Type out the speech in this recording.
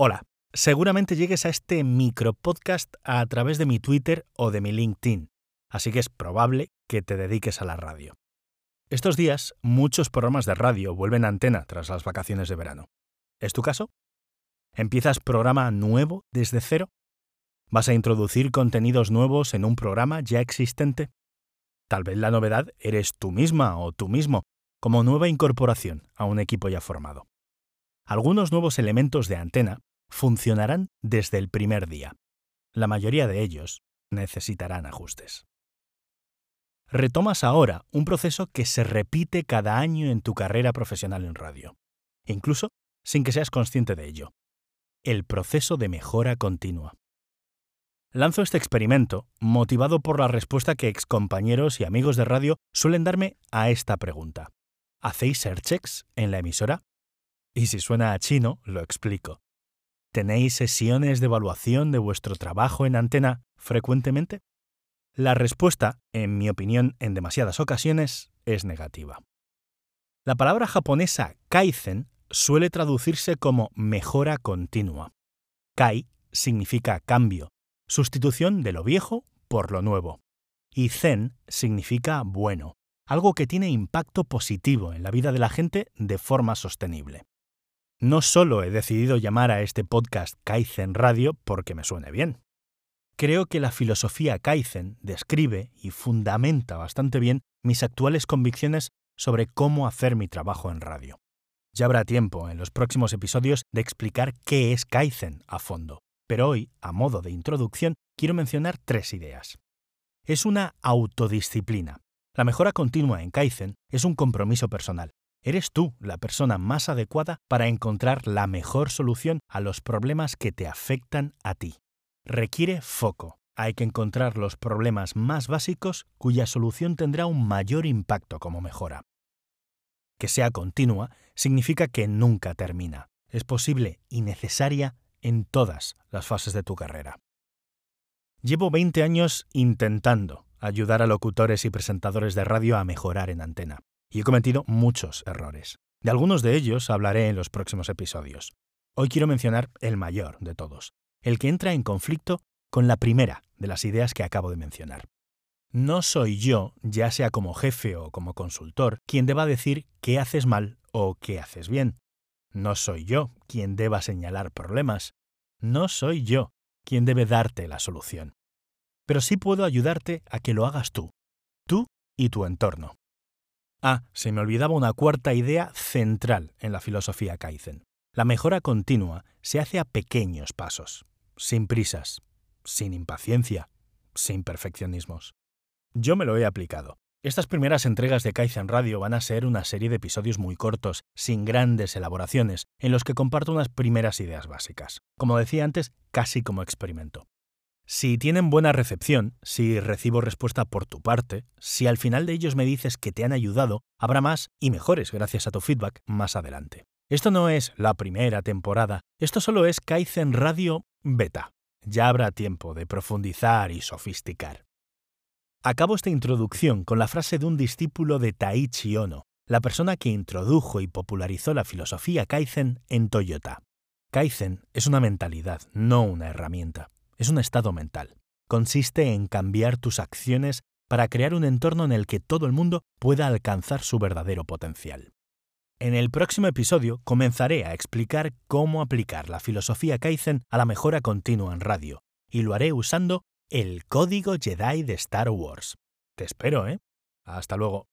Hola, seguramente llegues a este micropodcast a través de mi Twitter o de mi LinkedIn, así que es probable que te dediques a la radio. Estos días, muchos programas de radio vuelven a antena tras las vacaciones de verano. ¿Es tu caso? ¿Empiezas programa nuevo desde cero? ¿Vas a introducir contenidos nuevos en un programa ya existente? Tal vez la novedad eres tú misma o tú mismo, como nueva incorporación a un equipo ya formado. Algunos nuevos elementos de antena funcionarán desde el primer día. La mayoría de ellos necesitarán ajustes. Retomas ahora un proceso que se repite cada año en tu carrera profesional en radio, incluso sin que seas consciente de ello. El proceso de mejora continua. Lanzo este experimento motivado por la respuesta que excompañeros y amigos de radio suelen darme a esta pregunta. ¿Hacéis checks en la emisora? Y si suena a chino, lo explico. ¿Tenéis sesiones de evaluación de vuestro trabajo en antena frecuentemente? La respuesta, en mi opinión, en demasiadas ocasiones, es negativa. La palabra japonesa kaizen suele traducirse como mejora continua. Kai significa cambio, sustitución de lo viejo por lo nuevo. Y zen significa bueno, algo que tiene impacto positivo en la vida de la gente de forma sostenible. No solo he decidido llamar a este podcast Kaizen Radio porque me suene bien. Creo que la filosofía Kaizen describe y fundamenta bastante bien mis actuales convicciones sobre cómo hacer mi trabajo en radio. Ya habrá tiempo en los próximos episodios de explicar qué es Kaizen a fondo, pero hoy, a modo de introducción, quiero mencionar tres ideas. Es una autodisciplina. La mejora continua en Kaizen es un compromiso personal, Eres tú la persona más adecuada para encontrar la mejor solución a los problemas que te afectan a ti. Requiere foco. Hay que encontrar los problemas más básicos cuya solución tendrá un mayor impacto como mejora. Que sea continua significa que nunca termina. Es posible y necesaria en todas las fases de tu carrera. Llevo 20 años intentando ayudar a locutores y presentadores de radio a mejorar en antena y he cometido muchos errores. De algunos de ellos hablaré en los próximos episodios. Hoy quiero mencionar el mayor de todos, el que entra en conflicto con la primera de las ideas que acabo de mencionar. No soy yo, ya sea como jefe o como consultor, quien deba decir qué haces mal o qué haces bien. No soy yo quien deba señalar problemas. No soy yo quien debe darte la solución. Pero sí puedo ayudarte a que lo hagas tú, tú y tu entorno. Ah, se me olvidaba una cuarta idea central en la filosofía Kaizen. La mejora continua se hace a pequeños pasos, sin prisas, sin impaciencia, sin perfeccionismos. Yo me lo he aplicado. Estas primeras entregas de Kaizen Radio van a ser una serie de episodios muy cortos, sin grandes elaboraciones, en los que comparto unas primeras ideas básicas. Como decía antes, casi como experimento. Si tienen buena recepción, si recibo respuesta por tu parte, si al final de ellos me dices que te han ayudado, habrá más y mejores gracias a tu feedback más adelante. Esto no es la primera temporada, esto solo es Kaizen Radio Beta. Ya habrá tiempo de profundizar y sofisticar. Acabo esta introducción con la frase de un discípulo de Taichi Ono, la persona que introdujo y popularizó la filosofía Kaizen en Toyota. Kaizen es una mentalidad, no una herramienta. Es un estado mental. Consiste en cambiar tus acciones para crear un entorno en el que todo el mundo pueda alcanzar su verdadero potencial. En el próximo episodio comenzaré a explicar cómo aplicar la filosofía Kaizen a la mejora continua en radio, y lo haré usando el código Jedi de Star Wars. Te espero, ¿eh? Hasta luego.